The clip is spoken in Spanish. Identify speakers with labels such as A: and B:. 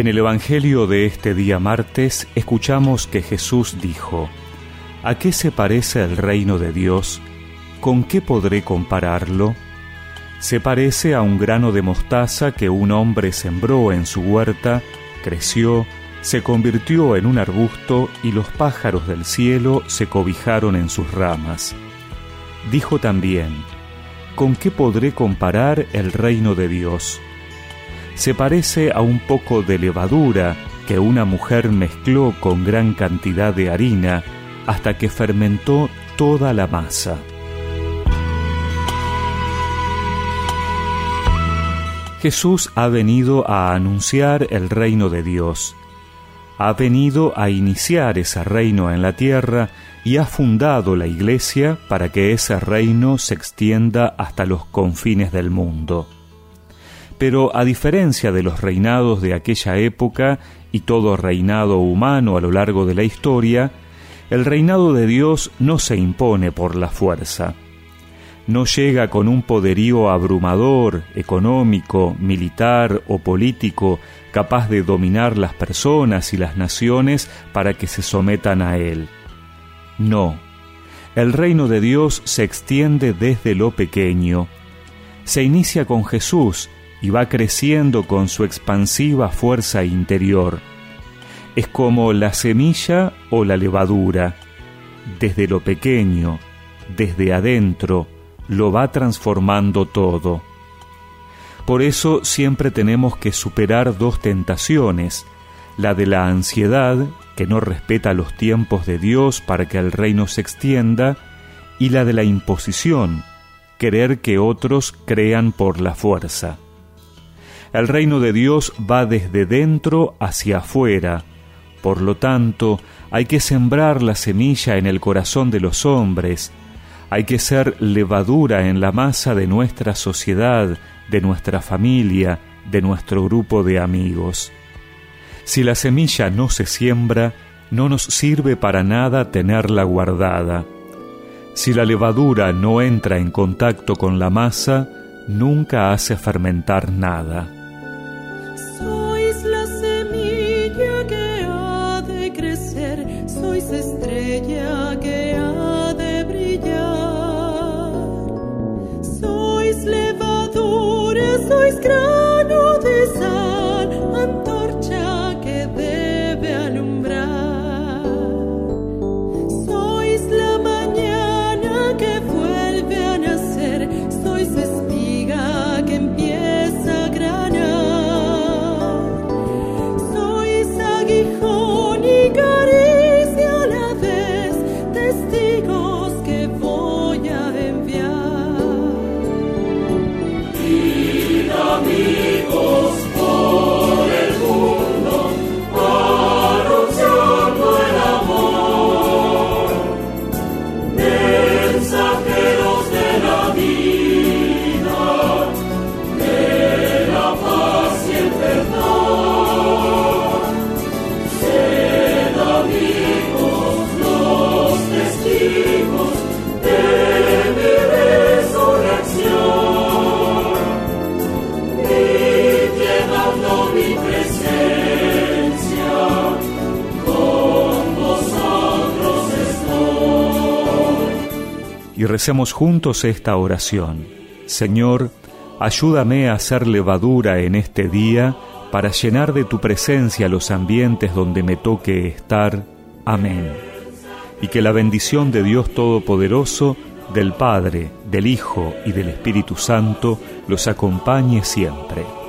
A: En el Evangelio de este día martes escuchamos que Jesús dijo, ¿A qué se parece el reino de Dios? ¿Con qué podré compararlo? Se parece a un grano de mostaza que un hombre sembró en su huerta, creció, se convirtió en un arbusto y los pájaros del cielo se cobijaron en sus ramas. Dijo también, ¿con qué podré comparar el reino de Dios? Se parece a un poco de levadura que una mujer mezcló con gran cantidad de harina hasta que fermentó toda la masa. Jesús ha venido a anunciar el reino de Dios. Ha venido a iniciar ese reino en la tierra y ha fundado la iglesia para que ese reino se extienda hasta los confines del mundo. Pero a diferencia de los reinados de aquella época y todo reinado humano a lo largo de la historia, el reinado de Dios no se impone por la fuerza. No llega con un poderío abrumador, económico, militar o político capaz de dominar las personas y las naciones para que se sometan a él. No, el reino de Dios se extiende desde lo pequeño. Se inicia con Jesús, y va creciendo con su expansiva fuerza interior. Es como la semilla o la levadura. Desde lo pequeño, desde adentro, lo va transformando todo. Por eso siempre tenemos que superar dos tentaciones, la de la ansiedad, que no respeta los tiempos de Dios para que el reino se extienda, y la de la imposición, querer que otros crean por la fuerza. El reino de Dios va desde dentro hacia afuera. Por lo tanto, hay que sembrar la semilla en el corazón de los hombres, hay que ser levadura en la masa de nuestra sociedad, de nuestra familia, de nuestro grupo de amigos. Si la semilla no se siembra, no nos sirve para nada tenerla guardada. Si la levadura no entra en contacto con la masa, nunca hace fermentar nada.
B: Sois levadura, sois grano amigos.
A: Y recemos juntos esta oración. Señor, ayúdame a hacer levadura en este día para llenar de tu presencia los ambientes donde me toque estar. Amén. Y que la bendición de Dios Todopoderoso, del Padre, del Hijo y del Espíritu Santo los acompañe siempre.